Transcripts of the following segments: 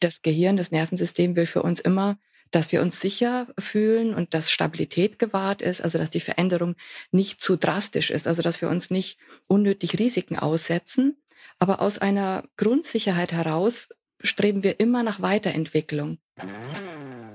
Das Gehirn, das Nervensystem will für uns immer, dass wir uns sicher fühlen und dass Stabilität gewahrt ist, also dass die Veränderung nicht zu drastisch ist, also dass wir uns nicht unnötig Risiken aussetzen. Aber aus einer Grundsicherheit heraus streben wir immer nach Weiterentwicklung.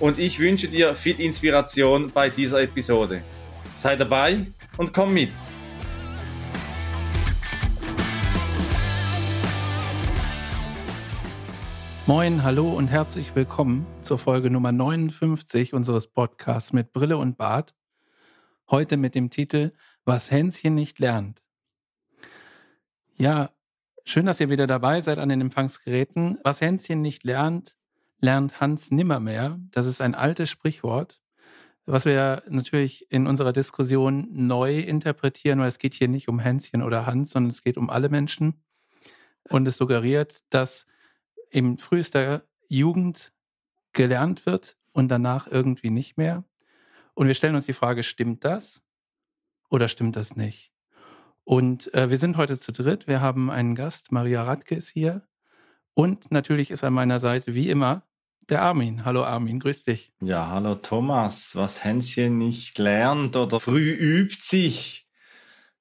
und ich wünsche dir viel Inspiration bei dieser Episode. Sei dabei und komm mit. Moin, hallo und herzlich willkommen zur Folge Nummer 59 unseres Podcasts mit Brille und Bart. Heute mit dem Titel Was Hänschen nicht lernt. Ja, schön, dass ihr wieder dabei seid an den Empfangsgeräten. Was Hänschen nicht lernt, lernt Hans nimmermehr. Das ist ein altes Sprichwort, was wir natürlich in unserer Diskussion neu interpretieren, weil es geht hier nicht um Hänschen oder Hans, sondern es geht um alle Menschen. Und es suggeriert, dass in frühester Jugend gelernt wird und danach irgendwie nicht mehr. Und wir stellen uns die Frage, stimmt das oder stimmt das nicht? Und äh, wir sind heute zu dritt. Wir haben einen Gast, Maria Radke ist hier. Und natürlich ist an meiner Seite, wie immer, der Armin. Hallo Armin, grüß dich. Ja, hallo Thomas. Was Hänschen nicht lernt oder früh übt sich,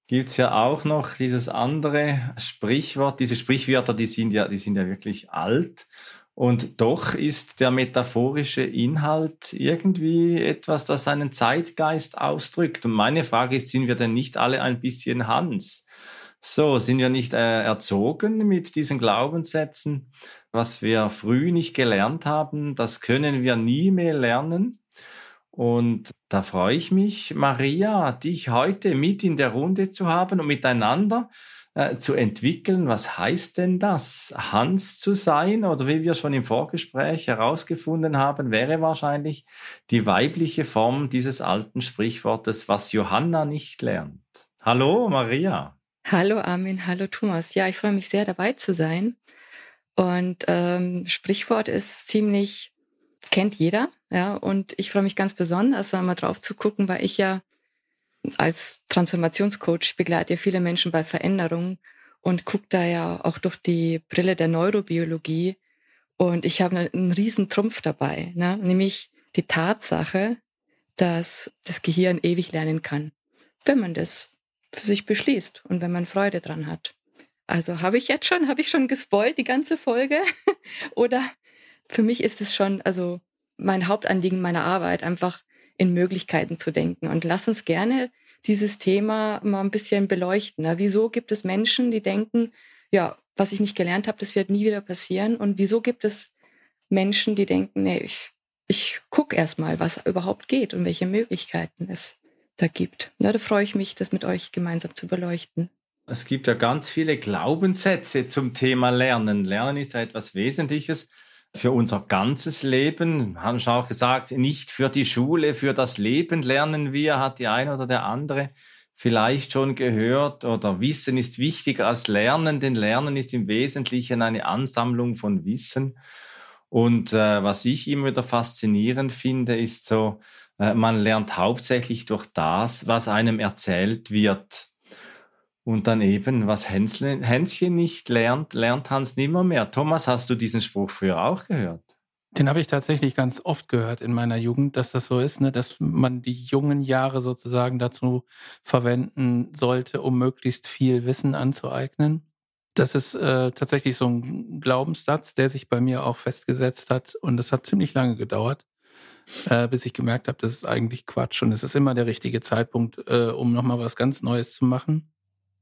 gibt es ja auch noch dieses andere Sprichwort. Diese Sprichwörter, die sind ja, die sind ja wirklich alt. Und doch ist der metaphorische Inhalt irgendwie etwas, das seinen Zeitgeist ausdrückt. Und meine Frage ist, sind wir denn nicht alle ein bisschen Hans? So, sind wir nicht äh, erzogen mit diesen Glaubenssätzen? Was wir früh nicht gelernt haben, das können wir nie mehr lernen. Und da freue ich mich, Maria, dich heute mit in der Runde zu haben und miteinander äh, zu entwickeln. Was heißt denn das? Hans zu sein oder wie wir schon im Vorgespräch herausgefunden haben, wäre wahrscheinlich die weibliche Form dieses alten Sprichwortes, was Johanna nicht lernt. Hallo, Maria. Hallo Armin, hallo Thomas. Ja, ich freue mich sehr dabei zu sein. Und ähm, Sprichwort ist ziemlich, kennt jeder, ja. Und ich freue mich ganz besonders, da mal drauf zu gucken, weil ich ja als Transformationscoach begleite ja viele Menschen bei Veränderungen und gucke da ja auch durch die Brille der Neurobiologie. Und ich habe einen riesen Trumpf dabei, ne? nämlich die Tatsache, dass das Gehirn ewig lernen kann, wenn man das für sich beschließt und wenn man Freude dran hat. Also habe ich jetzt schon, habe ich schon gespoilt die ganze Folge? Oder für mich ist es schon, also mein Hauptanliegen meiner Arbeit, einfach in Möglichkeiten zu denken. Und lass uns gerne dieses Thema mal ein bisschen beleuchten. Ne? Wieso gibt es Menschen, die denken, ja, was ich nicht gelernt habe, das wird nie wieder passieren? Und wieso gibt es Menschen, die denken, nee, ich, ich gucke erst mal, was überhaupt geht und welche Möglichkeiten es da gibt. Ja, da freue ich mich, das mit euch gemeinsam zu beleuchten. Es gibt ja ganz viele Glaubenssätze zum Thema Lernen. Lernen ist ja etwas Wesentliches für unser ganzes Leben. Wir haben schon auch gesagt, nicht für die Schule, für das Leben lernen wir, hat die eine oder der andere vielleicht schon gehört oder Wissen ist wichtiger als Lernen, denn Lernen ist im Wesentlichen eine Ansammlung von Wissen. Und äh, was ich immer wieder faszinierend finde, ist so, man lernt hauptsächlich durch das, was einem erzählt wird. Und dann eben, was Hänschen, Hänschen nicht lernt, lernt Hans nimmer mehr. Thomas, hast du diesen Spruch früher auch gehört? Den habe ich tatsächlich ganz oft gehört in meiner Jugend, dass das so ist, ne, dass man die jungen Jahre sozusagen dazu verwenden sollte, um möglichst viel Wissen anzueignen. Das ist äh, tatsächlich so ein Glaubenssatz, der sich bei mir auch festgesetzt hat und das hat ziemlich lange gedauert äh, bis ich gemerkt habe, das ist eigentlich Quatsch und es ist immer der richtige Zeitpunkt, äh, um nochmal was ganz Neues zu machen.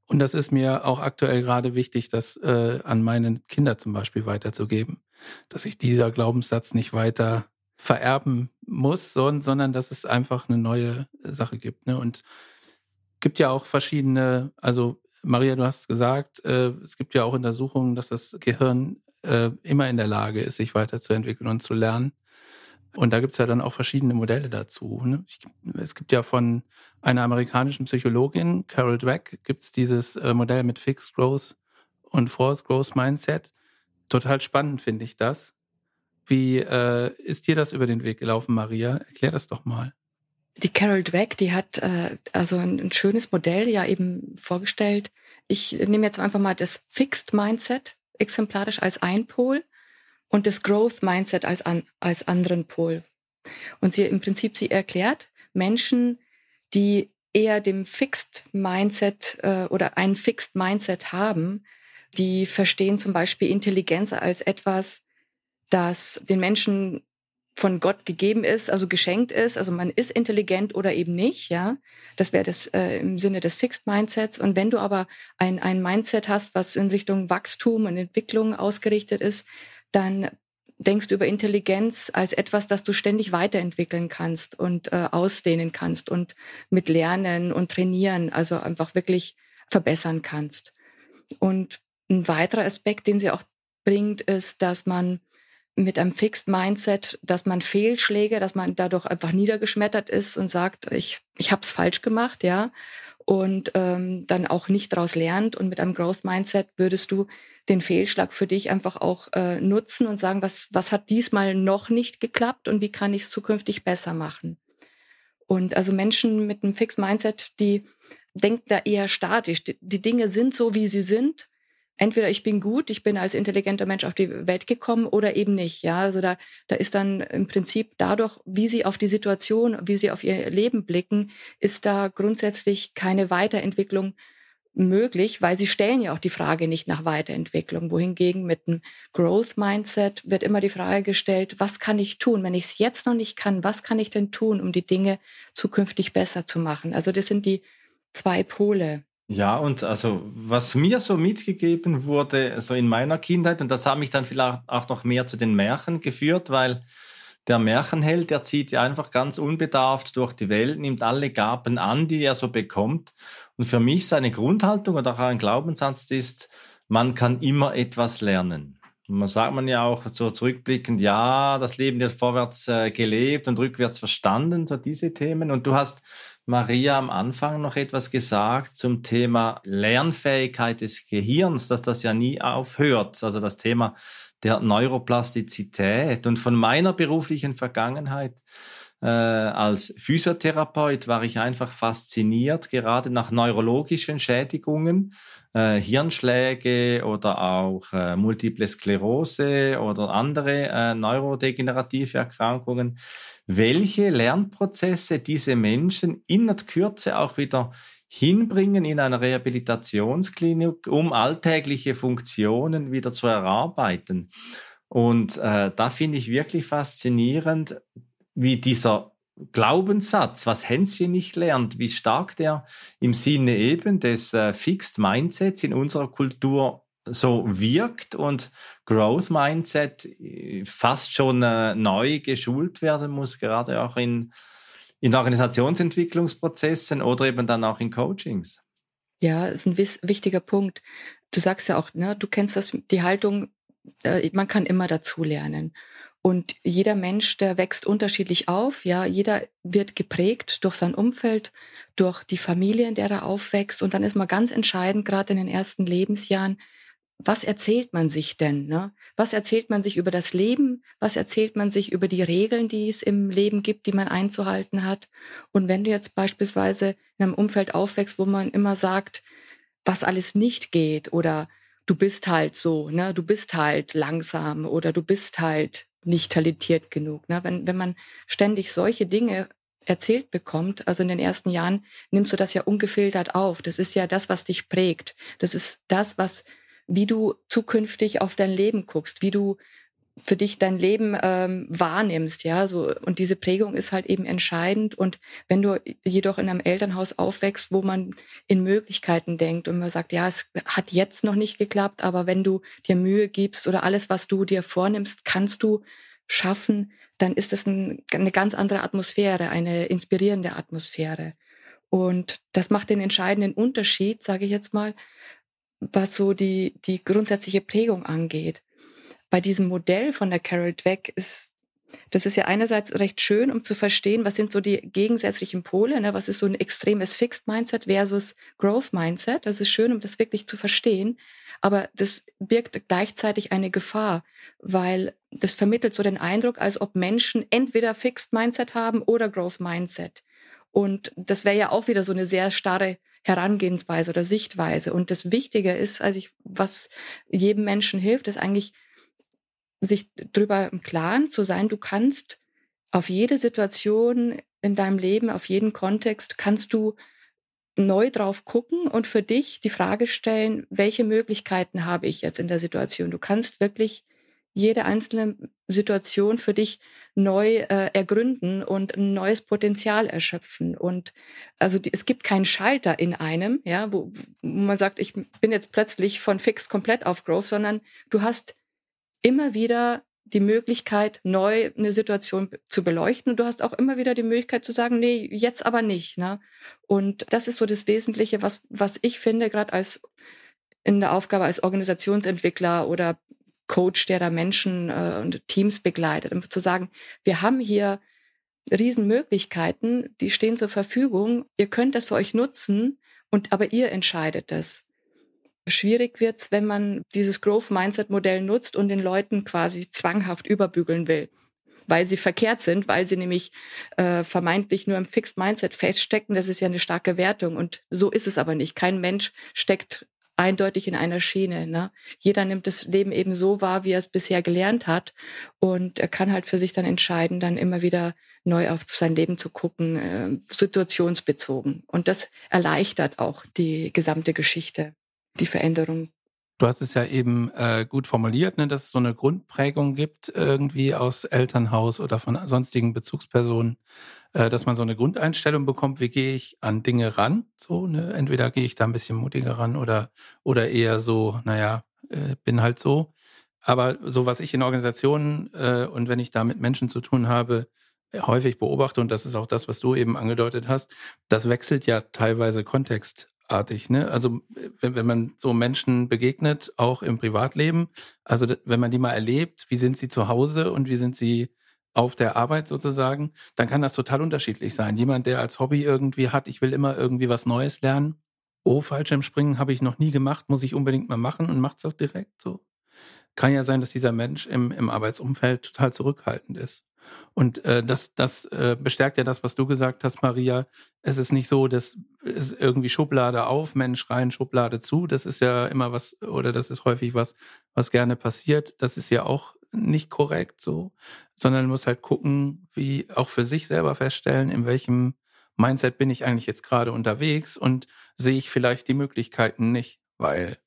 Und das ist mir auch aktuell gerade wichtig, das äh, an meine Kinder zum Beispiel weiterzugeben, dass ich dieser Glaubenssatz nicht weiter vererben muss, sondern dass es einfach eine neue Sache gibt. Ne? Und gibt ja auch verschiedene, also Maria, du hast gesagt, äh, es gibt ja auch Untersuchungen, dass das Gehirn äh, immer in der Lage ist, sich weiterzuentwickeln und zu lernen. Und da gibt's ja dann auch verschiedene Modelle dazu. Ne? Ich, es gibt ja von einer amerikanischen Psychologin, Carol Dweck, gibt's dieses äh, Modell mit Fixed Growth und Forced Growth Mindset. Total spannend finde ich das. Wie äh, ist dir das über den Weg gelaufen, Maria? Erklär das doch mal. Die Carol Dweck, die hat äh, also ein, ein schönes Modell ja eben vorgestellt. Ich nehme jetzt einfach mal das Fixed Mindset exemplarisch als ein Pol und das Growth Mindset als, an, als anderen Pol. Und sie im Prinzip, sie erklärt Menschen, die eher dem Fixed Mindset äh, oder ein Fixed Mindset haben, die verstehen zum Beispiel Intelligenz als etwas, das den Menschen von Gott gegeben ist, also geschenkt ist. Also man ist intelligent oder eben nicht, ja. Das wäre das äh, im Sinne des Fixed Mindsets. Und wenn du aber ein, ein Mindset hast, was in Richtung Wachstum und Entwicklung ausgerichtet ist, dann denkst du über Intelligenz als etwas, das du ständig weiterentwickeln kannst und äh, ausdehnen kannst und mit Lernen und Trainieren, also einfach wirklich verbessern kannst. Und ein weiterer Aspekt, den sie auch bringt, ist, dass man mit einem Fixed Mindset, dass man Fehlschläge, dass man dadurch einfach niedergeschmettert ist und sagt, ich, ich habe es falsch gemacht, ja, und ähm, dann auch nicht daraus lernt. Und mit einem Growth Mindset würdest du den Fehlschlag für dich einfach auch äh, nutzen und sagen, was, was hat diesmal noch nicht geklappt und wie kann ich es zukünftig besser machen. Und also Menschen mit einem Fixed Mindset, die denken da eher statisch. Die, die Dinge sind so, wie sie sind entweder ich bin gut, ich bin als intelligenter Mensch auf die Welt gekommen oder eben nicht. Ja, also da, da ist dann im Prinzip dadurch, wie sie auf die Situation, wie sie auf ihr Leben blicken, ist da grundsätzlich keine Weiterentwicklung möglich, weil sie stellen ja auch die Frage nicht nach Weiterentwicklung. Wohingegen mit einem Growth Mindset wird immer die Frage gestellt, was kann ich tun? Wenn ich es jetzt noch nicht kann, was kann ich denn tun, um die Dinge zukünftig besser zu machen? Also das sind die zwei Pole. Ja, und also was mir so mitgegeben wurde, so in meiner Kindheit, und das hat mich dann vielleicht auch noch mehr zu den Märchen geführt, weil der Märchenheld, der zieht ja einfach ganz unbedarft durch die Welt, nimmt alle Gaben an, die er so bekommt. Und für mich seine Grundhaltung oder auch ein Glaubenssatz ist, man kann immer etwas lernen. Und man sagt man ja auch so zurückblickend, ja, das Leben wird vorwärts äh, gelebt und rückwärts verstanden, so diese Themen. Und du hast Maria am Anfang noch etwas gesagt zum Thema Lernfähigkeit des Gehirns, dass das ja nie aufhört. Also das Thema der Neuroplastizität. Und von meiner beruflichen Vergangenheit äh, als Physiotherapeut war ich einfach fasziniert, gerade nach neurologischen Schädigungen, äh, Hirnschläge oder auch äh, Multiple Sklerose oder andere äh, neurodegenerative Erkrankungen welche Lernprozesse diese Menschen in der Kürze auch wieder hinbringen in einer Rehabilitationsklinik, um alltägliche Funktionen wieder zu erarbeiten. Und äh, da finde ich wirklich faszinierend, wie dieser Glaubenssatz, was Hänschen nicht lernt, wie stark der im Sinne eben des äh, Fixed Mindsets in unserer Kultur so wirkt und Growth Mindset äh, fast schon äh, neu geschult werden muss, gerade auch in, in Organisationsentwicklungsprozessen oder eben dann auch in Coachings. Ja, ist ein wichtiger Punkt. Du sagst ja auch, ne, du kennst das, die Haltung, äh, man kann immer dazulernen. Und jeder Mensch, der wächst unterschiedlich auf. Ja, jeder wird geprägt durch sein Umfeld, durch die Familie, in der er aufwächst. Und dann ist mal ganz entscheidend, gerade in den ersten Lebensjahren, was erzählt man sich denn? Ne? Was erzählt man sich über das Leben? Was erzählt man sich über die Regeln, die es im Leben gibt, die man einzuhalten hat? Und wenn du jetzt beispielsweise in einem Umfeld aufwächst, wo man immer sagt, was alles nicht geht oder du bist halt so, ne? du bist halt langsam oder du bist halt nicht talentiert genug. Ne? Wenn, wenn man ständig solche Dinge erzählt bekommt, also in den ersten Jahren, nimmst du das ja ungefiltert auf. Das ist ja das, was dich prägt. Das ist das, was wie du zukünftig auf dein Leben guckst, wie du für dich dein Leben ähm, wahrnimmst, ja, so und diese Prägung ist halt eben entscheidend. Und wenn du jedoch in einem Elternhaus aufwächst, wo man in Möglichkeiten denkt und man sagt, ja, es hat jetzt noch nicht geklappt, aber wenn du dir Mühe gibst oder alles, was du dir vornimmst, kannst du schaffen, dann ist das ein, eine ganz andere Atmosphäre, eine inspirierende Atmosphäre. Und das macht den entscheidenden Unterschied, sage ich jetzt mal, was so die, die grundsätzliche Prägung angeht. Bei diesem Modell von der Carol Dweck ist Das ist ja einerseits recht schön, um zu verstehen, was sind so die gegensätzlichen Pole, ne? was ist so ein extremes Fixed Mindset versus Growth Mindset. Das ist schön, um das wirklich zu verstehen. Aber das birgt gleichzeitig eine Gefahr, weil das vermittelt so den Eindruck, als ob Menschen entweder Fixed Mindset haben oder Growth Mindset. Und das wäre ja auch wieder so eine sehr starre Herangehensweise oder Sichtweise. Und das Wichtige ist, also ich, was jedem Menschen hilft, ist eigentlich sich darüber im Klaren zu sein, du kannst auf jede Situation in deinem Leben, auf jeden Kontext, kannst du neu drauf gucken und für dich die Frage stellen, welche Möglichkeiten habe ich jetzt in der Situation? Du kannst wirklich jede einzelne Situation für dich neu äh, ergründen und ein neues Potenzial erschöpfen. Und also die, es gibt keinen Schalter in einem, ja, wo, wo man sagt, ich bin jetzt plötzlich von Fixed komplett auf Growth, sondern du hast immer wieder die Möglichkeit, neu eine Situation zu beleuchten. Und du hast auch immer wieder die Möglichkeit zu sagen, nee, jetzt aber nicht. Ne? Und das ist so das Wesentliche, was, was ich finde, gerade als in der Aufgabe als Organisationsentwickler oder Coach, der da Menschen äh, und Teams begleitet, um zu sagen, wir haben hier Riesenmöglichkeiten, die stehen zur Verfügung. Ihr könnt das für euch nutzen und aber ihr entscheidet das. Schwierig wird's, wenn man dieses Growth Mindset Modell nutzt und den Leuten quasi zwanghaft überbügeln will, weil sie verkehrt sind, weil sie nämlich äh, vermeintlich nur im Fixed Mindset feststecken. Das ist ja eine starke Wertung und so ist es aber nicht. Kein Mensch steckt eindeutig in einer Schiene. Ne? Jeder nimmt das Leben eben so wahr, wie er es bisher gelernt hat und er kann halt für sich dann entscheiden, dann immer wieder neu auf sein Leben zu gucken, äh, situationsbezogen. Und das erleichtert auch die gesamte Geschichte die Veränderung. Du hast es ja eben äh, gut formuliert, ne, dass es so eine Grundprägung gibt, irgendwie aus Elternhaus oder von sonstigen Bezugspersonen, äh, dass man so eine Grundeinstellung bekommt, wie gehe ich an Dinge ran? So, ne? Entweder gehe ich da ein bisschen mutiger ran oder, oder eher so, naja, äh, bin halt so. Aber so, was ich in Organisationen äh, und wenn ich da mit Menschen zu tun habe, häufig beobachte, und das ist auch das, was du eben angedeutet hast, das wechselt ja teilweise Kontext artig. Ne? Also wenn, wenn man so Menschen begegnet, auch im Privatleben, also wenn man die mal erlebt, wie sind sie zu Hause und wie sind sie auf der Arbeit sozusagen, dann kann das total unterschiedlich sein. Jemand, der als Hobby irgendwie hat, ich will immer irgendwie was Neues lernen. Oh, Fallschirmspringen habe ich noch nie gemacht, muss ich unbedingt mal machen und macht es auch direkt so. Kann ja sein, dass dieser Mensch im, im Arbeitsumfeld total zurückhaltend ist. Und äh, das, das äh, bestärkt ja das, was du gesagt hast, Maria. Es ist nicht so, dass es irgendwie Schublade auf, Mensch rein, Schublade zu. Das ist ja immer was, oder das ist häufig was, was gerne passiert. Das ist ja auch nicht korrekt so, sondern man muss halt gucken, wie auch für sich selber feststellen, in welchem Mindset bin ich eigentlich jetzt gerade unterwegs und sehe ich vielleicht die Möglichkeiten nicht, weil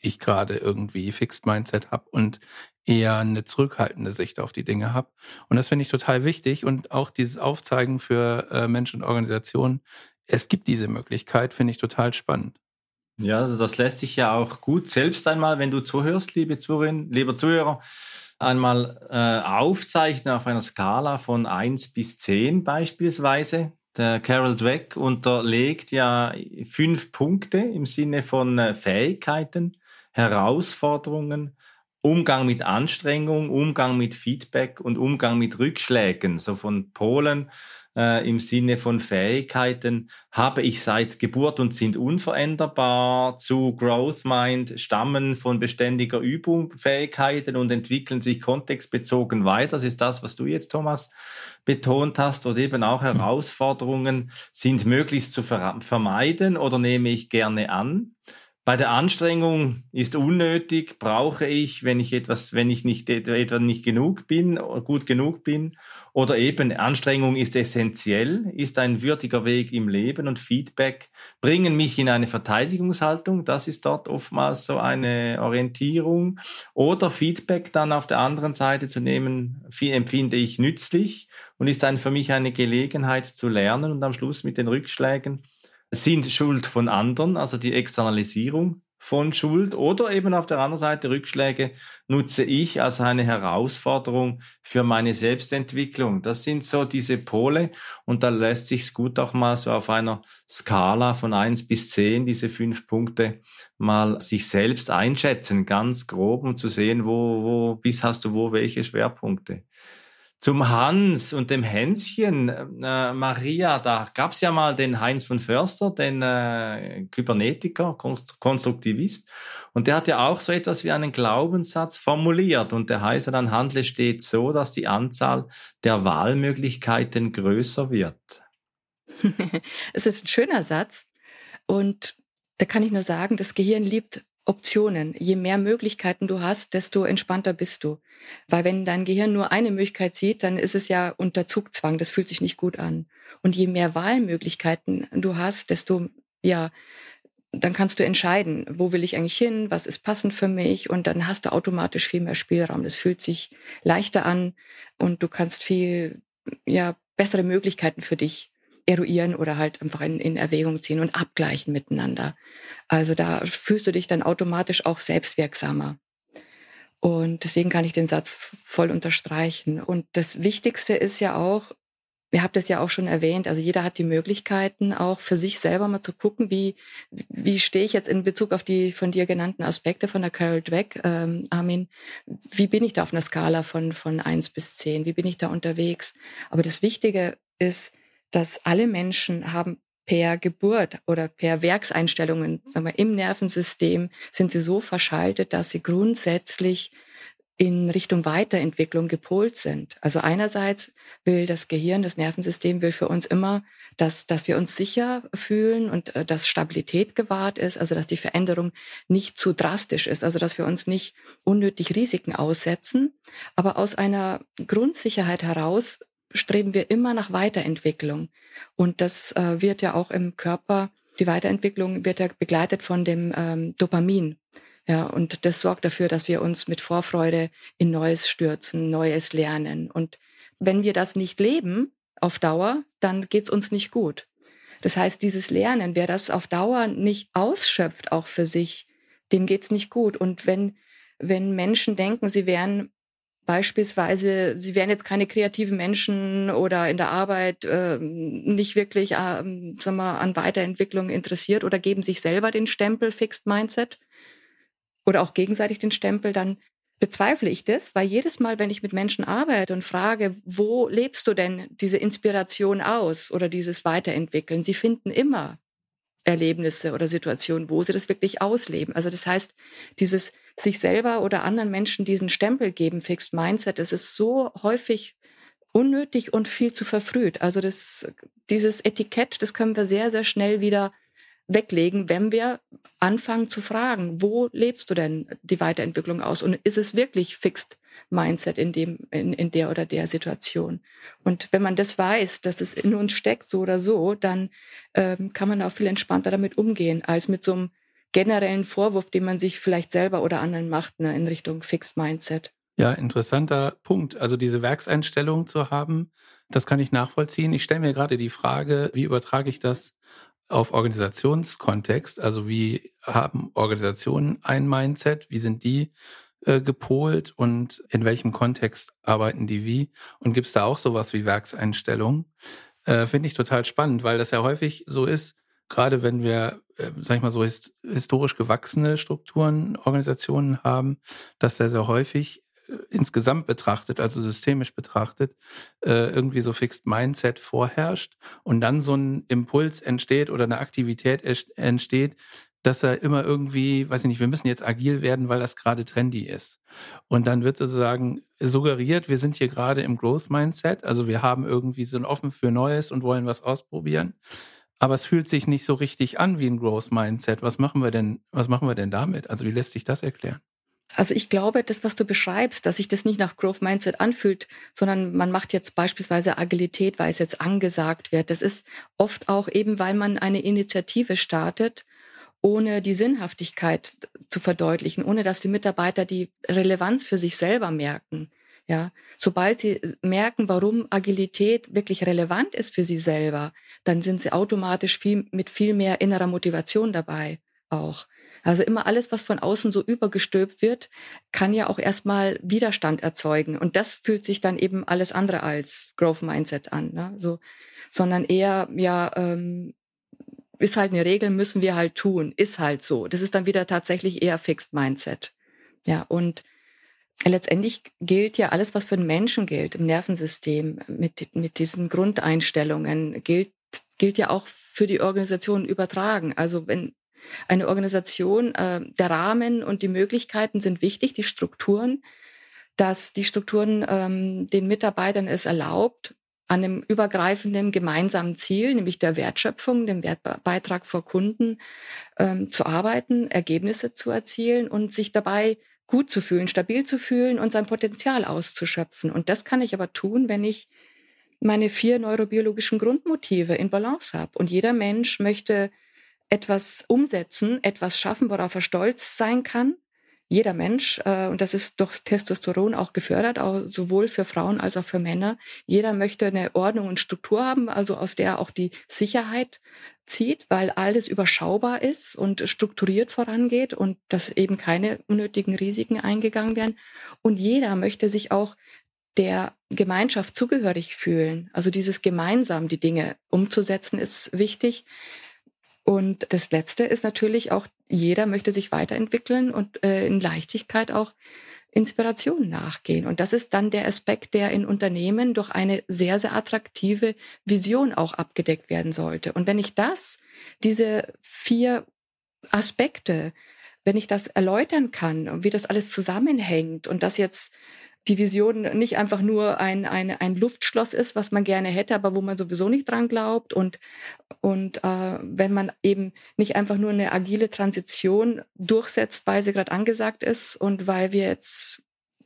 ich gerade irgendwie Fixed Mindset habe und eher eine zurückhaltende Sicht auf die Dinge habe. Und das finde ich total wichtig und auch dieses Aufzeigen für äh, Menschen und Organisationen. Es gibt diese Möglichkeit, finde ich total spannend. Ja, also das lässt sich ja auch gut selbst einmal, wenn du zuhörst, liebe Zuhörerin, lieber Zuhörer, einmal äh, aufzeichnen auf einer Skala von eins bis zehn beispielsweise. Der Carol Dweck unterlegt ja fünf Punkte im Sinne von äh, Fähigkeiten, Herausforderungen, Umgang mit Anstrengung, Umgang mit Feedback und Umgang mit Rückschlägen, so von Polen äh, im Sinne von Fähigkeiten, habe ich seit Geburt und sind unveränderbar zu Growth Mind, stammen von beständiger Übung Fähigkeiten und entwickeln sich kontextbezogen weiter. Das ist das, was du jetzt, Thomas, betont hast. Oder eben auch mhm. Herausforderungen sind möglichst zu vermeiden oder nehme ich gerne an. Bei der Anstrengung ist unnötig, brauche ich, wenn ich etwas, wenn ich nicht etwa nicht genug bin, gut genug bin, oder eben Anstrengung ist essentiell, ist ein würdiger Weg im Leben und Feedback bringen mich in eine Verteidigungshaltung. Das ist dort oftmals so eine Orientierung. Oder Feedback dann auf der anderen Seite zu nehmen, empfinde ich nützlich und ist dann für mich eine Gelegenheit zu lernen und am Schluss mit den Rückschlägen sind Schuld von anderen, also die Externalisierung von Schuld oder eben auf der anderen Seite Rückschläge nutze ich als eine Herausforderung für meine Selbstentwicklung. Das sind so diese Pole und da lässt sich gut auch mal so auf einer Skala von eins bis zehn diese fünf Punkte mal sich selbst einschätzen, ganz grob, um zu sehen, wo, wo, bis hast du wo welche Schwerpunkte. Zum Hans und dem Hänschen. Äh, Maria, da gab es ja mal den Heinz von Förster, den äh, Kybernetiker, Konstruktivist. Und der hat ja auch so etwas wie einen Glaubenssatz formuliert. Und der heißt ja dann, handle stets so, dass die Anzahl der Wahlmöglichkeiten größer wird. es ist ein schöner Satz. Und da kann ich nur sagen, das Gehirn liebt Optionen. Je mehr Möglichkeiten du hast, desto entspannter bist du. Weil wenn dein Gehirn nur eine Möglichkeit sieht, dann ist es ja unter Zugzwang. Das fühlt sich nicht gut an. Und je mehr Wahlmöglichkeiten du hast, desto, ja, dann kannst du entscheiden, wo will ich eigentlich hin, was ist passend für mich und dann hast du automatisch viel mehr Spielraum. Das fühlt sich leichter an und du kannst viel, ja, bessere Möglichkeiten für dich eruieren oder halt einfach in, in Erwägung ziehen und abgleichen miteinander. Also da fühlst du dich dann automatisch auch selbstwirksamer. Und deswegen kann ich den Satz voll unterstreichen. Und das Wichtigste ist ja auch, ihr habt es ja auch schon erwähnt, also jeder hat die Möglichkeiten, auch für sich selber mal zu gucken, wie, wie stehe ich jetzt in Bezug auf die von dir genannten Aspekte von der Carol Dweck, ähm, Armin, wie bin ich da auf einer Skala von, von eins bis zehn wie bin ich da unterwegs? Aber das Wichtige ist, dass alle Menschen haben per Geburt oder per Werkseinstellungen, sagen wir, im Nervensystem sind sie so verschaltet, dass sie grundsätzlich in Richtung Weiterentwicklung gepolt sind. Also einerseits will das Gehirn, das Nervensystem will für uns immer, dass, dass wir uns sicher fühlen und äh, dass Stabilität gewahrt ist, also dass die Veränderung nicht zu drastisch ist, also dass wir uns nicht unnötig Risiken aussetzen. Aber aus einer Grundsicherheit heraus streben wir immer nach Weiterentwicklung. Und das äh, wird ja auch im Körper, die Weiterentwicklung wird ja begleitet von dem ähm, Dopamin. Ja, und das sorgt dafür, dass wir uns mit Vorfreude in Neues stürzen, Neues lernen. Und wenn wir das nicht leben auf Dauer, dann geht's uns nicht gut. Das heißt, dieses Lernen, wer das auf Dauer nicht ausschöpft, auch für sich, dem geht's nicht gut. Und wenn, wenn Menschen denken, sie wären Beispielsweise, sie wären jetzt keine kreativen Menschen oder in der Arbeit äh, nicht wirklich äh, sagen wir, an Weiterentwicklung interessiert oder geben sich selber den Stempel Fixed Mindset oder auch gegenseitig den Stempel, dann bezweifle ich das, weil jedes Mal, wenn ich mit Menschen arbeite und frage, wo lebst du denn diese Inspiration aus oder dieses Weiterentwickeln, sie finden immer Erlebnisse oder Situationen, wo sie das wirklich ausleben. Also das heißt, dieses sich selber oder anderen Menschen diesen Stempel geben, Fixed Mindset, das ist so häufig unnötig und viel zu verfrüht. Also das, dieses Etikett, das können wir sehr, sehr schnell wieder weglegen, wenn wir anfangen zu fragen, wo lebst du denn die Weiterentwicklung aus? Und ist es wirklich Fixed Mindset in dem, in, in der oder der Situation? Und wenn man das weiß, dass es in uns steckt, so oder so, dann ähm, kann man auch viel entspannter damit umgehen, als mit so einem generellen Vorwurf, den man sich vielleicht selber oder anderen macht, ne, in Richtung Fixed Mindset. Ja, interessanter Punkt. Also diese Werkseinstellung zu haben, das kann ich nachvollziehen. Ich stelle mir gerade die Frage, wie übertrage ich das auf Organisationskontext? Also wie haben Organisationen ein Mindset? Wie sind die äh, gepolt und in welchem Kontext arbeiten die wie? Und gibt es da auch sowas wie Werkseinstellung? Äh, Finde ich total spannend, weil das ja häufig so ist, gerade wenn wir, äh, sag ich mal so, hist historisch gewachsene Strukturen, Organisationen haben, dass sehr, sehr häufig insgesamt betrachtet, also systemisch betrachtet, äh, irgendwie so Fixed Mindset vorherrscht und dann so ein Impuls entsteht oder eine Aktivität entsteht, dass er immer irgendwie, weiß ich nicht, wir müssen jetzt agil werden, weil das gerade trendy ist. Und dann wird sozusagen suggeriert, wir sind hier gerade im Growth Mindset, also wir haben irgendwie so ein offen für Neues und wollen was ausprobieren aber es fühlt sich nicht so richtig an wie ein Growth Mindset. Was machen wir denn, was machen wir denn damit? Also wie lässt sich das erklären? Also ich glaube, das, was du beschreibst, dass sich das nicht nach Growth Mindset anfühlt, sondern man macht jetzt beispielsweise Agilität, weil es jetzt angesagt wird. Das ist oft auch eben, weil man eine Initiative startet, ohne die Sinnhaftigkeit zu verdeutlichen, ohne dass die Mitarbeiter die Relevanz für sich selber merken. Ja, sobald sie merken, warum Agilität wirklich relevant ist für sie selber, dann sind sie automatisch viel, mit viel mehr innerer Motivation dabei auch. Also immer alles, was von außen so übergestülpt wird, kann ja auch erstmal Widerstand erzeugen. Und das fühlt sich dann eben alles andere als Growth Mindset an. Ne? So, sondern eher, ja, ähm, ist halt eine Regel, müssen wir halt tun, ist halt so. Das ist dann wieder tatsächlich eher Fixed Mindset. Ja, und letztendlich gilt ja alles, was für den Menschen gilt, im Nervensystem, mit, mit diesen Grundeinstellungen, gilt, gilt ja auch für die Organisation übertragen. Also wenn eine Organisation, äh, der Rahmen und die Möglichkeiten sind wichtig, die Strukturen, dass die Strukturen ähm, den Mitarbeitern es erlaubt, an einem übergreifenden gemeinsamen Ziel, nämlich der Wertschöpfung, dem Wertbeitrag vor Kunden, ähm, zu arbeiten, Ergebnisse zu erzielen und sich dabei gut zu fühlen, stabil zu fühlen und sein Potenzial auszuschöpfen. Und das kann ich aber tun, wenn ich meine vier neurobiologischen Grundmotive in Balance habe. Und jeder Mensch möchte etwas umsetzen, etwas schaffen, worauf er stolz sein kann jeder Mensch, äh, und das ist durch Testosteron auch gefördert, auch sowohl für Frauen als auch für Männer, jeder möchte eine Ordnung und Struktur haben, also aus der auch die Sicherheit zieht, weil alles überschaubar ist und strukturiert vorangeht und dass eben keine unnötigen Risiken eingegangen werden. Und jeder möchte sich auch der Gemeinschaft zugehörig fühlen. Also dieses gemeinsam die Dinge umzusetzen ist wichtig. Und das Letzte ist natürlich auch, jeder möchte sich weiterentwickeln und äh, in Leichtigkeit auch Inspiration nachgehen. Und das ist dann der Aspekt, der in Unternehmen durch eine sehr, sehr attraktive Vision auch abgedeckt werden sollte. Und wenn ich das, diese vier Aspekte, wenn ich das erläutern kann, wie das alles zusammenhängt und das jetzt die Vision nicht einfach nur ein, ein, ein Luftschloss ist, was man gerne hätte, aber wo man sowieso nicht dran glaubt. Und, und äh, wenn man eben nicht einfach nur eine agile Transition durchsetzt, weil sie gerade angesagt ist und weil wir jetzt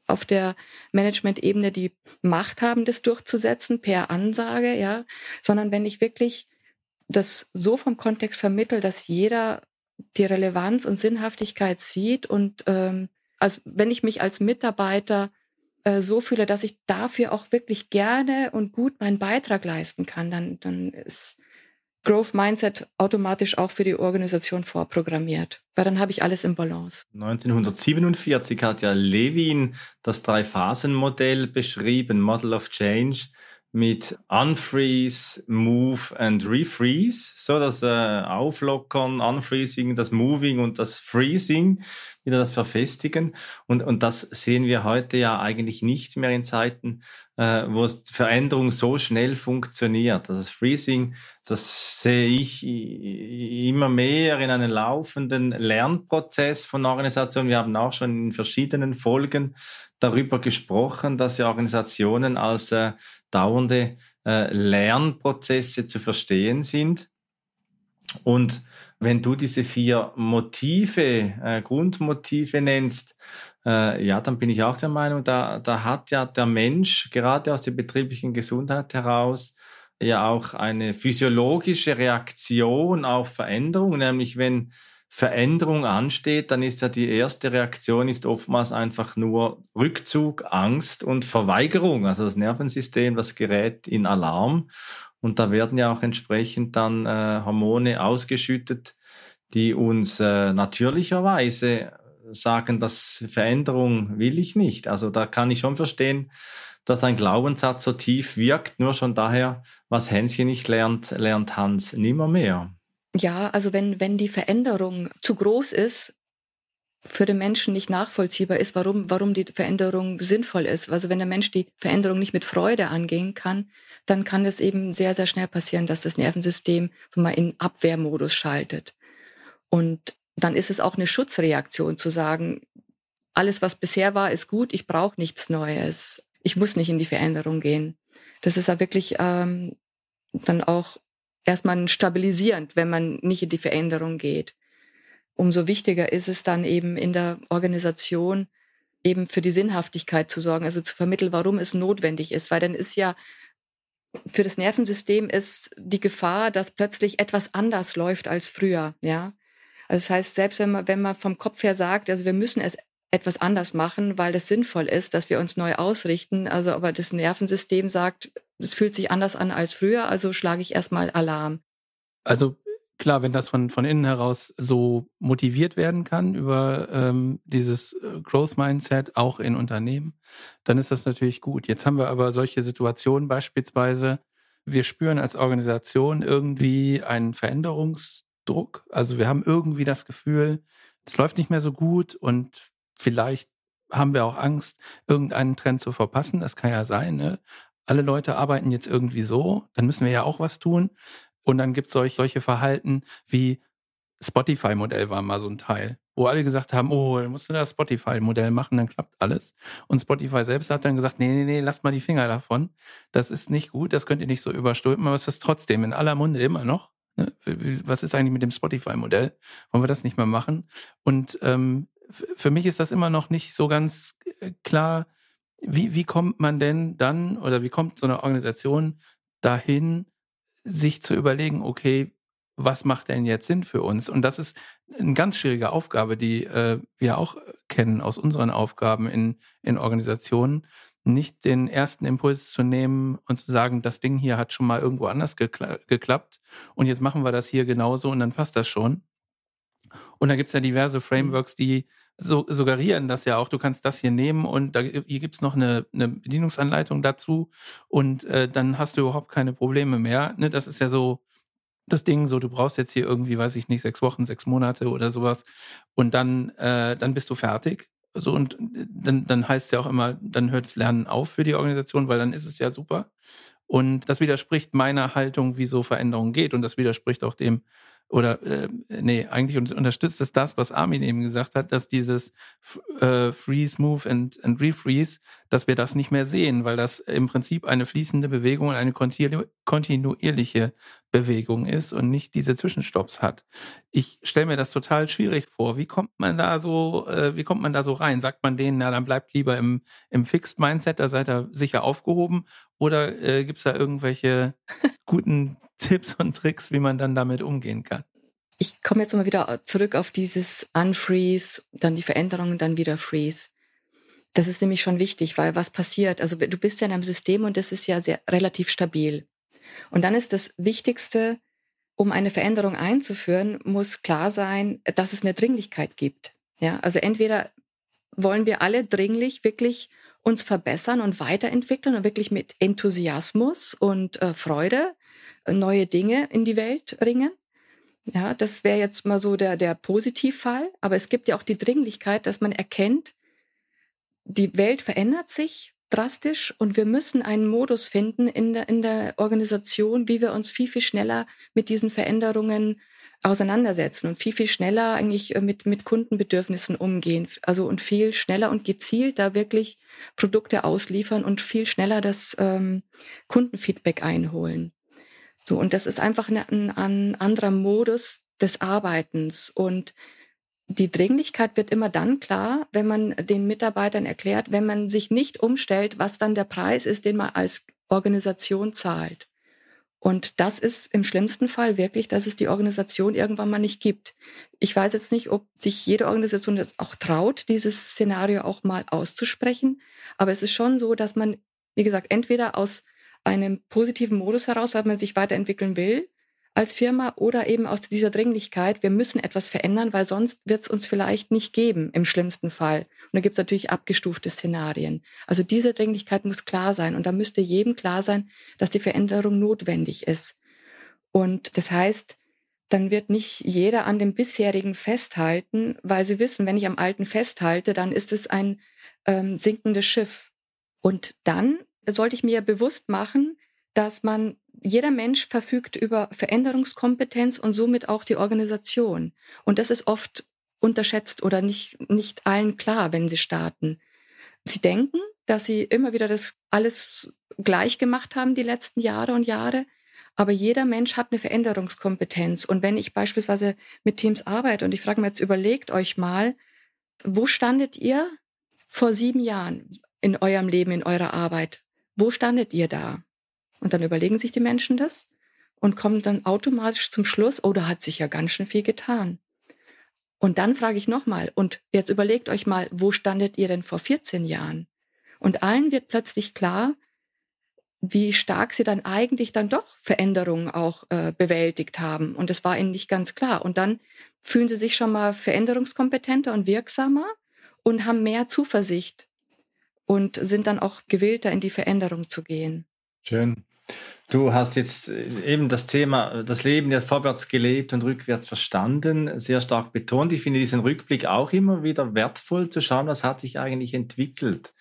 auf der Management-Ebene die Macht haben, das durchzusetzen per Ansage, ja, sondern wenn ich wirklich das so vom Kontext vermittel, dass jeder die Relevanz und Sinnhaftigkeit sieht und ähm, also wenn ich mich als Mitarbeiter äh, so fühle, dass ich dafür auch wirklich gerne und gut meinen Beitrag leisten kann, dann, dann ist Growth Mindset automatisch auch für die Organisation vorprogrammiert, weil dann habe ich alles im Balance. 1947 hat ja Levin das Drei-Phasen-Modell beschrieben, Model of Change, mit Unfreeze, Move and Refreeze, so das äh, Auflockern, Unfreezing, das Moving und das Freezing, wieder das Verfestigen. Und, und das sehen wir heute ja eigentlich nicht mehr in Zeiten, äh, wo Veränderung so schnell funktioniert. Also das Freezing, das sehe ich immer mehr in einem laufenden Lernprozess von Organisationen. Wir haben auch schon in verschiedenen Folgen darüber gesprochen, dass ja Organisationen als äh, dauernde äh, Lernprozesse zu verstehen sind. Und wenn du diese vier Motive, äh, Grundmotive nennst, äh, ja, dann bin ich auch der Meinung, da, da hat ja der Mensch gerade aus der betrieblichen Gesundheit heraus ja auch eine physiologische Reaktion auf Veränderung, nämlich wenn Veränderung ansteht, dann ist ja die erste Reaktion ist oftmals einfach nur Rückzug, Angst und Verweigerung. Also das Nervensystem, das gerät in Alarm und da werden ja auch entsprechend dann äh, Hormone ausgeschüttet, die uns äh, natürlicherweise sagen, dass Veränderung will ich nicht. Also da kann ich schon verstehen, dass ein Glaubenssatz so tief wirkt, nur schon daher, was Hänschen nicht lernt, lernt Hans nimmer mehr. Ja, also wenn, wenn die Veränderung zu groß ist, für den Menschen nicht nachvollziehbar ist, warum, warum die Veränderung sinnvoll ist. Also wenn der Mensch die Veränderung nicht mit Freude angehen kann, dann kann es eben sehr, sehr schnell passieren, dass das Nervensystem so mal in Abwehrmodus schaltet. Und dann ist es auch eine Schutzreaktion zu sagen, alles, was bisher war, ist gut, ich brauche nichts Neues, ich muss nicht in die Veränderung gehen. Das ist ja wirklich ähm, dann auch erstmal stabilisierend, wenn man nicht in die Veränderung geht. Umso wichtiger ist es dann eben in der Organisation eben für die Sinnhaftigkeit zu sorgen, also zu vermitteln, warum es notwendig ist, weil dann ist ja für das Nervensystem ist die Gefahr, dass plötzlich etwas anders läuft als früher, ja. Also das heißt, selbst wenn man, wenn man vom Kopf her sagt, also wir müssen es etwas anders machen, weil es sinnvoll ist, dass wir uns neu ausrichten. Also aber das Nervensystem sagt, es fühlt sich anders an als früher, also schlage ich erstmal Alarm. Also klar, wenn das von, von innen heraus so motiviert werden kann über ähm, dieses äh, Growth Mindset auch in Unternehmen, dann ist das natürlich gut. Jetzt haben wir aber solche Situationen beispielsweise, wir spüren als Organisation irgendwie einen Veränderungsdruck. Also wir haben irgendwie das Gefühl, es läuft nicht mehr so gut und vielleicht haben wir auch Angst, irgendeinen Trend zu verpassen. Das kann ja sein. Ne? Alle Leute arbeiten jetzt irgendwie so, dann müssen wir ja auch was tun. Und dann gibt es solch, solche Verhalten wie Spotify-Modell war mal so ein Teil, wo alle gesagt haben, oh, dann musst du das Spotify-Modell machen, dann klappt alles. Und Spotify selbst hat dann gesagt, nee, nee, nee, lasst mal die Finger davon. Das ist nicht gut, das könnt ihr nicht so überstülpen, aber es ist trotzdem in aller Munde immer noch. Ne? Was ist eigentlich mit dem Spotify-Modell? Wollen wir das nicht mehr machen? Und ähm, für mich ist das immer noch nicht so ganz äh, klar, wie, wie kommt man denn dann oder wie kommt so eine Organisation dahin, sich zu überlegen, okay, was macht denn jetzt Sinn für uns? Und das ist eine ganz schwierige Aufgabe, die äh, wir auch kennen aus unseren Aufgaben in, in Organisationen, nicht den ersten Impuls zu nehmen und zu sagen, das Ding hier hat schon mal irgendwo anders gekla geklappt und jetzt machen wir das hier genauso und dann passt das schon. Und da gibt's ja diverse mhm. Frameworks, die so, suggerieren das ja auch, du kannst das hier nehmen und da, hier gibt's noch eine, eine Bedienungsanleitung dazu und äh, dann hast du überhaupt keine Probleme mehr. Ne? Das ist ja so das Ding, so du brauchst jetzt hier irgendwie, weiß ich nicht, sechs Wochen, sechs Monate oder sowas und dann, äh, dann bist du fertig. So und dann, dann heißt es ja auch immer, dann hört das Lernen auf für die Organisation, weil dann ist es ja super. Und das widerspricht meiner Haltung, wie so Veränderung geht. Und das widerspricht auch dem, oder äh, nee, eigentlich unterstützt es das, was Armin eben gesagt hat, dass dieses äh, Freeze, Move and, and Refreeze, dass wir das nicht mehr sehen, weil das im Prinzip eine fließende Bewegung und eine kontinu kontinuierliche Bewegung ist und nicht diese Zwischenstopps hat. Ich stelle mir das total schwierig vor. Wie kommt man da so, äh, wie kommt man da so rein? Sagt man denen, na dann bleibt lieber im, im Fixed Mindset, da seid ihr sicher aufgehoben? Oder äh, gibt es da irgendwelche guten Tipps und Tricks, wie man dann damit umgehen kann? Ich komme jetzt mal wieder zurück auf dieses Unfreeze, dann die Veränderungen, dann wieder Freeze. Das ist nämlich schon wichtig, weil was passiert? Also du bist ja in einem System und das ist ja sehr relativ stabil. Und dann ist das Wichtigste, um eine Veränderung einzuführen, muss klar sein, dass es eine Dringlichkeit gibt. Ja, also entweder wollen wir alle dringlich wirklich uns verbessern und weiterentwickeln und wirklich mit Enthusiasmus und äh, Freude neue Dinge in die Welt bringen. Ja, das wäre jetzt mal so der, der Positivfall. Aber es gibt ja auch die Dringlichkeit, dass man erkennt, die Welt verändert sich drastisch und wir müssen einen Modus finden in der, in der Organisation, wie wir uns viel, viel schneller mit diesen Veränderungen auseinandersetzen und viel, viel schneller eigentlich äh, mit, mit Kundenbedürfnissen umgehen. Also und viel schneller und gezielt da wirklich Produkte ausliefern und viel schneller das ähm, Kundenfeedback einholen. So, und das ist einfach ein, ein anderer Modus des Arbeitens. Und die Dringlichkeit wird immer dann klar, wenn man den Mitarbeitern erklärt, wenn man sich nicht umstellt, was dann der Preis ist, den man als Organisation zahlt. Und das ist im schlimmsten Fall wirklich, dass es die Organisation irgendwann mal nicht gibt. Ich weiß jetzt nicht, ob sich jede Organisation das auch traut, dieses Szenario auch mal auszusprechen. Aber es ist schon so, dass man, wie gesagt, entweder aus einem positiven Modus heraus, weil man sich weiterentwickeln will als Firma oder eben aus dieser Dringlichkeit, wir müssen etwas verändern, weil sonst wird es uns vielleicht nicht geben im schlimmsten Fall. Und da gibt es natürlich abgestufte Szenarien. Also diese Dringlichkeit muss klar sein und da müsste jedem klar sein, dass die Veränderung notwendig ist. Und das heißt, dann wird nicht jeder an dem bisherigen festhalten, weil sie wissen, wenn ich am alten festhalte, dann ist es ein ähm, sinkendes Schiff. Und dann sollte ich mir bewusst machen, dass man, jeder Mensch verfügt über Veränderungskompetenz und somit auch die Organisation. Und das ist oft unterschätzt oder nicht, nicht allen klar, wenn sie starten. Sie denken, dass sie immer wieder das alles gleich gemacht haben die letzten Jahre und Jahre. Aber jeder Mensch hat eine Veränderungskompetenz. Und wenn ich beispielsweise mit Teams arbeite und ich frage mir jetzt, überlegt euch mal, wo standet ihr vor sieben Jahren in eurem Leben, in eurer Arbeit? Wo standet ihr da? Und dann überlegen sich die Menschen das und kommen dann automatisch zum Schluss, oh, da hat sich ja ganz schön viel getan. Und dann frage ich nochmal, und jetzt überlegt euch mal, wo standet ihr denn vor 14 Jahren? Und allen wird plötzlich klar, wie stark sie dann eigentlich dann doch Veränderungen auch äh, bewältigt haben. Und das war ihnen nicht ganz klar. Und dann fühlen sie sich schon mal veränderungskompetenter und wirksamer und haben mehr Zuversicht und sind dann auch gewillter, in die Veränderung zu gehen. Schön. Du hast jetzt äh, eben das Thema, das Leben ja vorwärts gelebt und rückwärts verstanden, sehr stark betont. Ich finde diesen Rückblick auch immer wieder wertvoll zu schauen, was hat sich eigentlich entwickelt.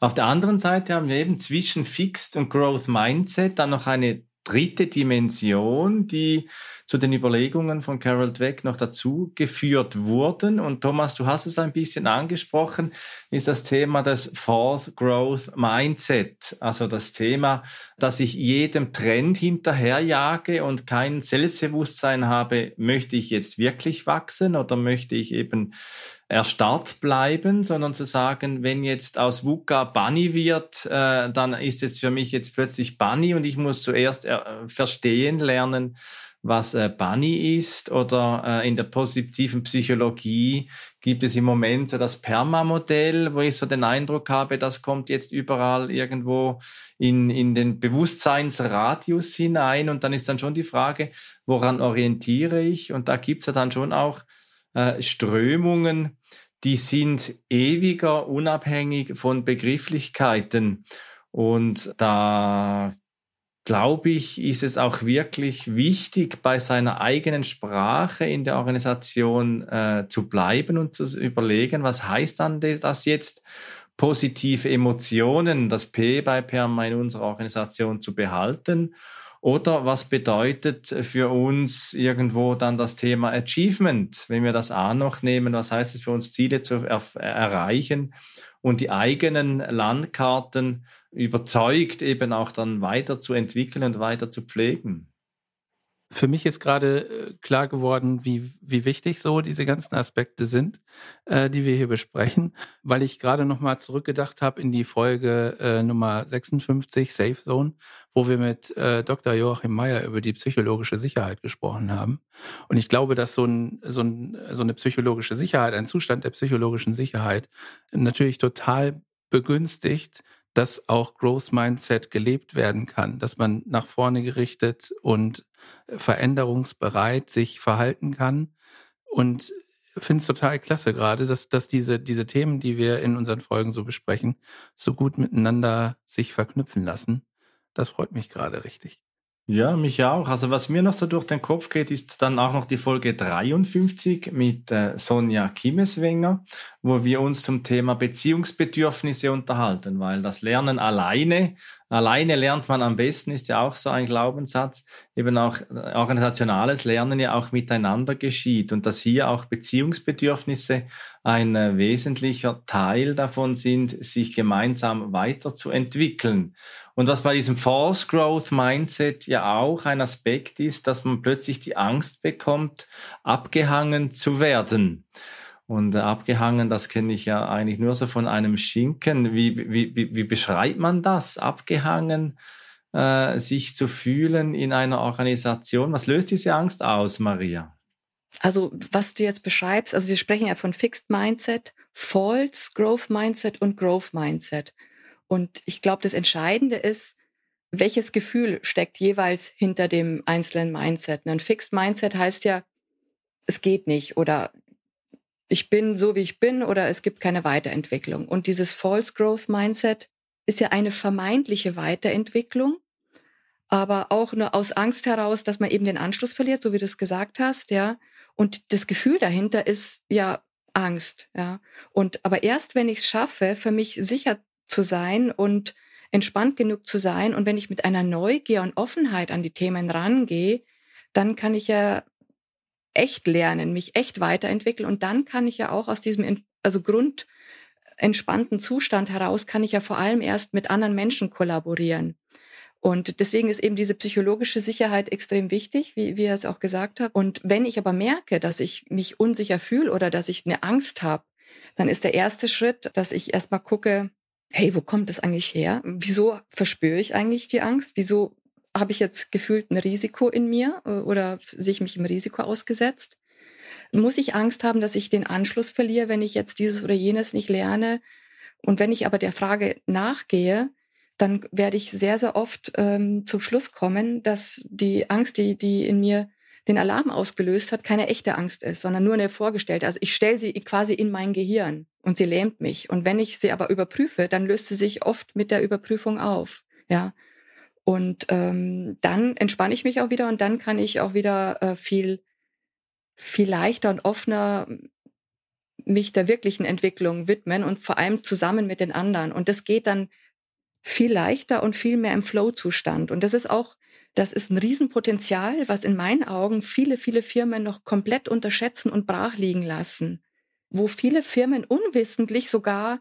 Auf der anderen Seite haben wir eben zwischen Fixed und Growth Mindset dann noch eine dritte Dimension, die zu den Überlegungen von Carol Dweck noch dazu geführt wurden. Und Thomas, du hast es ein bisschen angesprochen, ist das Thema des Fourth Growth Mindset. Also das Thema, dass ich jedem Trend hinterherjage und kein Selbstbewusstsein habe, möchte ich jetzt wirklich wachsen oder möchte ich eben erstarrt bleiben, sondern zu sagen, wenn jetzt aus VUCA Bunny wird, äh, dann ist jetzt für mich jetzt plötzlich Bunny und ich muss zuerst äh, verstehen lernen, was äh, Bunny ist oder äh, in der positiven Psychologie gibt es im Moment so das Perma-Modell, wo ich so den Eindruck habe, das kommt jetzt überall irgendwo in, in den Bewusstseinsradius hinein und dann ist dann schon die Frage, woran orientiere ich? Und da gibt es ja dann schon auch äh, Strömungen, die sind ewiger, unabhängig von Begrifflichkeiten. Und da glaube ich, ist es auch wirklich wichtig, bei seiner eigenen Sprache in der Organisation äh, zu bleiben und zu überlegen, was heißt dann das jetzt, positive Emotionen, das P bei PERMA in unserer Organisation zu behalten oder was bedeutet für uns irgendwo dann das Thema Achievement? Wenn wir das A noch nehmen, was heißt es für uns, Ziele zu er erreichen und die eigenen Landkarten überzeugt eben auch dann weiterzuentwickeln und weiter zu pflegen? Für mich ist gerade äh, klar geworden, wie, wie wichtig so diese ganzen Aspekte sind, äh, die wir hier besprechen, weil ich gerade nochmal zurückgedacht habe in die Folge äh, Nummer 56, Safe Zone, wo wir mit äh, Dr. Joachim Meyer über die psychologische Sicherheit gesprochen haben. Und ich glaube, dass so, ein, so, ein, so eine psychologische Sicherheit, ein Zustand der psychologischen Sicherheit natürlich total begünstigt, dass auch Growth Mindset gelebt werden kann, dass man nach vorne gerichtet und veränderungsbereit sich verhalten kann. Und finde es total klasse gerade, dass, dass diese, diese Themen, die wir in unseren Folgen so besprechen, so gut miteinander sich verknüpfen lassen. Das freut mich gerade richtig. Ja, mich auch. Also was mir noch so durch den Kopf geht, ist dann auch noch die Folge 53 mit äh, Sonja Kimmeswenger, wo wir uns zum Thema Beziehungsbedürfnisse unterhalten, weil das Lernen alleine Alleine lernt man am besten, ist ja auch so ein Glaubenssatz. Eben auch äh, organisationales Lernen ja auch miteinander geschieht und dass hier auch Beziehungsbedürfnisse ein äh, wesentlicher Teil davon sind, sich gemeinsam weiterzuentwickeln. Und was bei diesem False Growth Mindset ja auch ein Aspekt ist, dass man plötzlich die Angst bekommt, abgehangen zu werden. Und äh, abgehangen, das kenne ich ja eigentlich nur so von einem Schinken. Wie, wie, wie, wie beschreibt man das? Abgehangen, äh, sich zu fühlen in einer Organisation. Was löst diese Angst aus, Maria? Also, was du jetzt beschreibst, also wir sprechen ja von Fixed Mindset, False Growth Mindset und Growth Mindset. Und ich glaube, das Entscheidende ist, welches Gefühl steckt jeweils hinter dem einzelnen Mindset. Ein Fixed Mindset heißt ja, es geht nicht oder ich bin so, wie ich bin oder es gibt keine Weiterentwicklung. Und dieses False Growth Mindset ist ja eine vermeintliche Weiterentwicklung, aber auch nur aus Angst heraus, dass man eben den Anschluss verliert, so wie du es gesagt hast, ja. Und das Gefühl dahinter ist ja Angst, ja. Und aber erst wenn ich es schaffe, für mich sicher zu sein und entspannt genug zu sein und wenn ich mit einer Neugier und Offenheit an die Themen rangehe, dann kann ich ja echt lernen, mich echt weiterentwickeln und dann kann ich ja auch aus diesem also grundentspannten Zustand heraus kann ich ja vor allem erst mit anderen Menschen kollaborieren. Und deswegen ist eben diese psychologische Sicherheit extrem wichtig, wie, wie er es auch gesagt hat. Und wenn ich aber merke, dass ich mich unsicher fühle oder dass ich eine Angst habe, dann ist der erste Schritt, dass ich erstmal gucke, hey, wo kommt das eigentlich her? Wieso verspüre ich eigentlich die Angst? Wieso habe ich jetzt gefühlt ein Risiko in mir äh, oder sehe ich mich im Risiko ausgesetzt? Muss ich Angst haben, dass ich den Anschluss verliere, wenn ich jetzt dieses oder jenes nicht lerne? Und wenn ich aber der Frage nachgehe, dann werde ich sehr, sehr oft ähm, zum Schluss kommen, dass die Angst, die, die in mir den Alarm ausgelöst hat, keine echte Angst ist, sondern nur eine vorgestellte. Also ich stelle sie quasi in mein Gehirn und sie lähmt mich. Und wenn ich sie aber überprüfe, dann löst sie sich oft mit der Überprüfung auf. Ja. Und ähm, dann entspanne ich mich auch wieder und dann kann ich auch wieder äh, viel, viel leichter und offener mich der wirklichen Entwicklung widmen und vor allem zusammen mit den anderen. Und das geht dann viel leichter und viel mehr im Flow-Zustand. Und das ist auch, das ist ein Riesenpotenzial, was in meinen Augen viele, viele Firmen noch komplett unterschätzen und brach liegen lassen. Wo viele Firmen unwissentlich sogar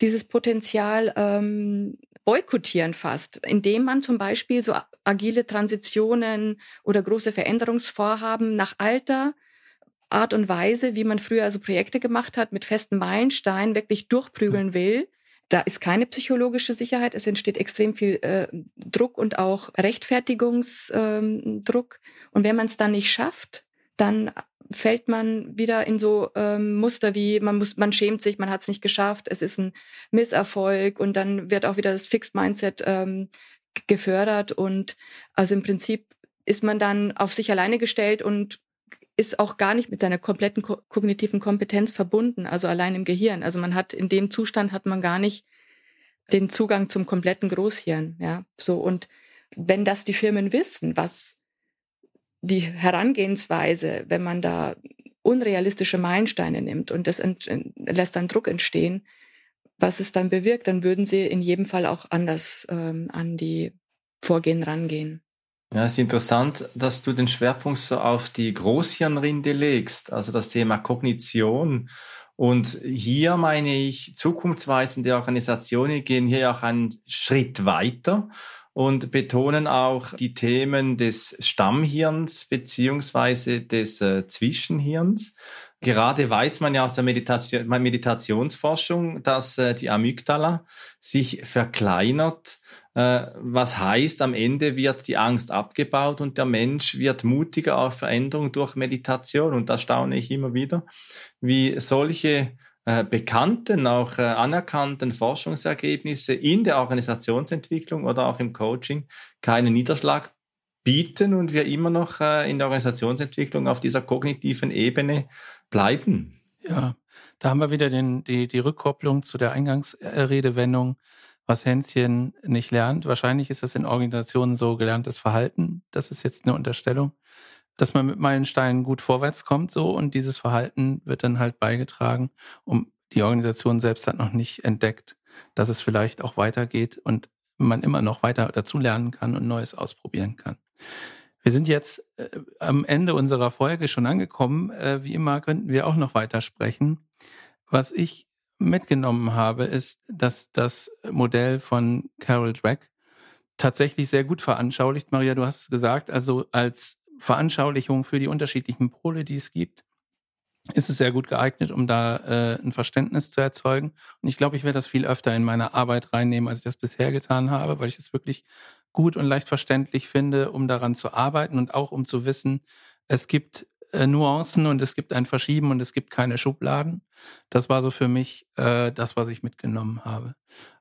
dieses Potenzial ähm, boykottieren fast, indem man zum Beispiel so agile Transitionen oder große Veränderungsvorhaben nach alter Art und Weise, wie man früher also Projekte gemacht hat, mit festen Meilensteinen wirklich durchprügeln will. Da ist keine psychologische Sicherheit. Es entsteht extrem viel äh, Druck und auch Rechtfertigungsdruck. Ähm, und wenn man es dann nicht schafft, dann fällt man wieder in so ähm, Muster wie man muss, man schämt sich, man hat es nicht geschafft, es ist ein Misserfolg und dann wird auch wieder das Fixed Mindset ähm, gefördert und also im Prinzip ist man dann auf sich alleine gestellt und ist auch gar nicht mit seiner kompletten ko kognitiven Kompetenz verbunden, also allein im Gehirn. Also man hat in dem Zustand hat man gar nicht den Zugang zum kompletten Großhirn, ja. So und wenn das die Firmen wissen, was die Herangehensweise, wenn man da unrealistische Meilensteine nimmt und das lässt dann Druck entstehen, was es dann bewirkt, dann würden sie in jedem Fall auch anders ähm, an die Vorgehen rangehen. Ja, es ist interessant, dass du den Schwerpunkt so auf die Großhirnrinde legst, also das Thema Kognition. Und hier meine ich, zukunftsweisende Organisationen gehen hier auch einen Schritt weiter und betonen auch die Themen des Stammhirns beziehungsweise des äh, Zwischenhirns. Gerade weiß man ja aus der Meditation, Meditationsforschung, dass äh, die Amygdala sich verkleinert äh, was heißt, am Ende wird die Angst abgebaut und der Mensch wird mutiger auf Veränderung durch Meditation. Und da staune ich immer wieder, wie solche bekannten, auch äh, anerkannten Forschungsergebnisse in der Organisationsentwicklung oder auch im Coaching keinen Niederschlag bieten und wir immer noch in der Organisationsentwicklung auf dieser kognitiven Ebene bleiben. Ja, da haben wir wieder den, die, die Rückkopplung zu der Eingangsredewendung was Hänschen nicht lernt. Wahrscheinlich ist das in Organisationen so gelerntes Verhalten. Das ist jetzt eine Unterstellung, dass man mit Meilensteinen gut vorwärts kommt, so und dieses Verhalten wird dann halt beigetragen, um die Organisation selbst hat noch nicht entdeckt, dass es vielleicht auch weitergeht und man immer noch weiter dazu lernen kann und Neues ausprobieren kann. Wir sind jetzt äh, am Ende unserer Folge schon angekommen. Äh, wie immer könnten wir auch noch weiter sprechen. Was ich mitgenommen habe, ist, dass das Modell von Carol Dweck tatsächlich sehr gut veranschaulicht. Maria, du hast es gesagt, also als Veranschaulichung für die unterschiedlichen Pole, die es gibt, ist es sehr gut geeignet, um da äh, ein Verständnis zu erzeugen. Und ich glaube, ich werde das viel öfter in meine Arbeit reinnehmen, als ich das bisher getan habe, weil ich es wirklich gut und leicht verständlich finde, um daran zu arbeiten und auch um zu wissen, es gibt äh, Nuancen und es gibt ein Verschieben und es gibt keine Schubladen. Das war so für mich äh, das, was ich mitgenommen habe.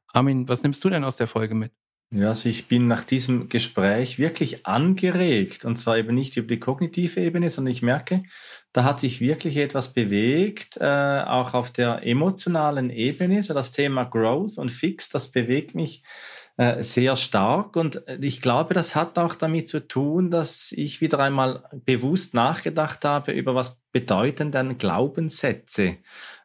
Armin, was nimmst du denn aus der Folge mit? Ja, also ich bin nach diesem Gespräch wirklich angeregt und zwar eben nicht über die kognitive Ebene, sondern ich merke, da hat sich wirklich etwas bewegt, äh, auch auf der emotionalen Ebene. So das Thema Growth und Fix, das bewegt mich äh, sehr stark. Und äh, ich glaube, das hat auch damit zu tun, dass ich wieder einmal bewusst nachgedacht habe über was bedeuten denn Glaubenssätze,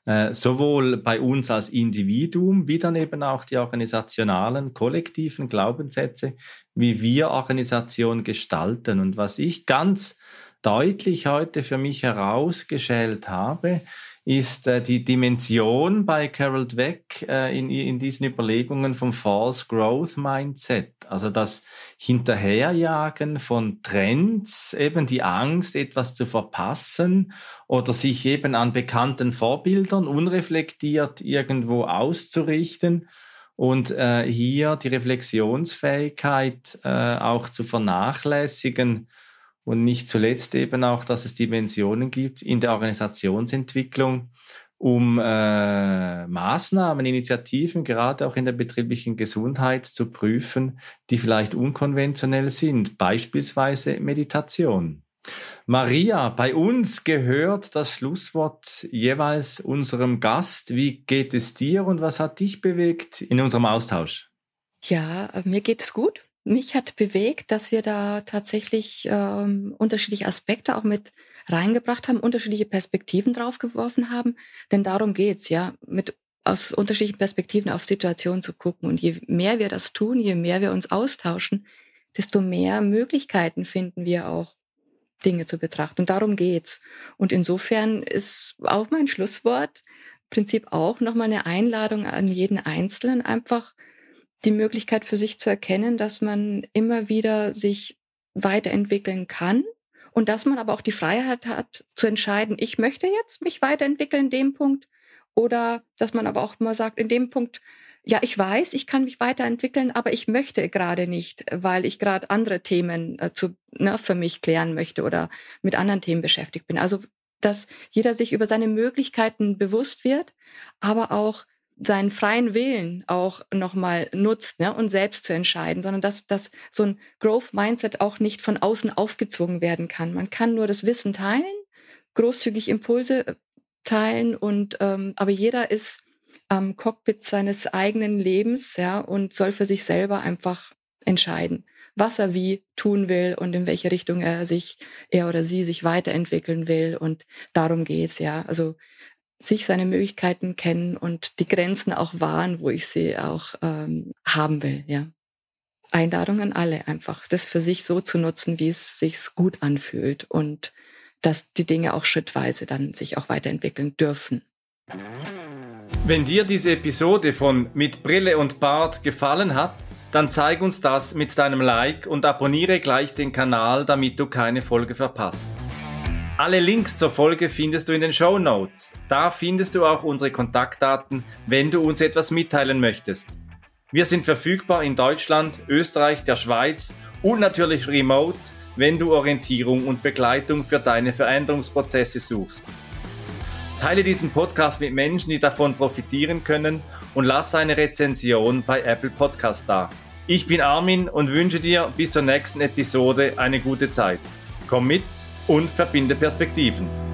äh, sowohl bei uns als Individuum, wie dann eben auch die organisationalen, kollektiven Glaubenssätze, wie wir Organisation gestalten. Und was ich ganz deutlich heute für mich herausgestellt habe, ist äh, die Dimension bei Carol Dweck äh, in, in diesen Überlegungen vom False Growth Mindset. Also das Hinterherjagen von Trends, eben die Angst, etwas zu verpassen oder sich eben an bekannten Vorbildern unreflektiert irgendwo auszurichten und äh, hier die Reflexionsfähigkeit äh, auch zu vernachlässigen und nicht zuletzt eben auch, dass es Dimensionen gibt in der Organisationsentwicklung, um äh, Maßnahmen, Initiativen, gerade auch in der betrieblichen Gesundheit zu prüfen, die vielleicht unkonventionell sind, beispielsweise Meditation. Maria, bei uns gehört das Schlusswort jeweils unserem Gast. Wie geht es dir und was hat dich bewegt in unserem Austausch? Ja, mir geht es gut. Mich hat bewegt, dass wir da tatsächlich ähm, unterschiedliche Aspekte auch mit reingebracht haben, unterschiedliche Perspektiven draufgeworfen haben. Denn darum geht's ja, mit aus unterschiedlichen Perspektiven auf Situationen zu gucken. Und je mehr wir das tun, je mehr wir uns austauschen, desto mehr Möglichkeiten finden wir auch, Dinge zu betrachten. Und darum geht's. Und insofern ist auch mein Schlusswort im Prinzip auch nochmal eine Einladung an jeden Einzelnen, einfach die Möglichkeit für sich zu erkennen, dass man immer wieder sich weiterentwickeln kann und dass man aber auch die Freiheit hat zu entscheiden, ich möchte jetzt mich weiterentwickeln in dem Punkt oder dass man aber auch mal sagt, in dem Punkt, ja, ich weiß, ich kann mich weiterentwickeln, aber ich möchte gerade nicht, weil ich gerade andere Themen äh, zu, ne, für mich klären möchte oder mit anderen Themen beschäftigt bin. Also, dass jeder sich über seine Möglichkeiten bewusst wird, aber auch seinen freien Willen auch nochmal nutzt ne, und selbst zu entscheiden, sondern dass, dass so ein Growth-Mindset auch nicht von außen aufgezogen werden kann. Man kann nur das Wissen teilen, großzügig Impulse äh, teilen und ähm, aber jeder ist am Cockpit seines eigenen Lebens, ja, und soll für sich selber einfach entscheiden, was er wie tun will und in welche Richtung er sich, er oder sie sich weiterentwickeln will. Und darum geht's, ja. Also sich seine Möglichkeiten kennen und die Grenzen auch wahren, wo ich sie auch ähm, haben will, ja. Einladung an alle einfach, das für sich so zu nutzen, wie es sich gut anfühlt und dass die Dinge auch schrittweise dann sich auch weiterentwickeln dürfen. Wenn dir diese Episode von Mit Brille und Bart gefallen hat, dann zeig uns das mit deinem Like und abonniere gleich den Kanal, damit du keine Folge verpasst. Alle Links zur Folge findest du in den Show Notes. Da findest du auch unsere Kontaktdaten, wenn du uns etwas mitteilen möchtest. Wir sind verfügbar in Deutschland, Österreich, der Schweiz und natürlich remote, wenn du Orientierung und Begleitung für deine Veränderungsprozesse suchst. Teile diesen Podcast mit Menschen, die davon profitieren können und lass eine Rezension bei Apple Podcast da. Ich bin Armin und wünsche dir bis zur nächsten Episode eine gute Zeit. Komm mit und verbinde Perspektiven.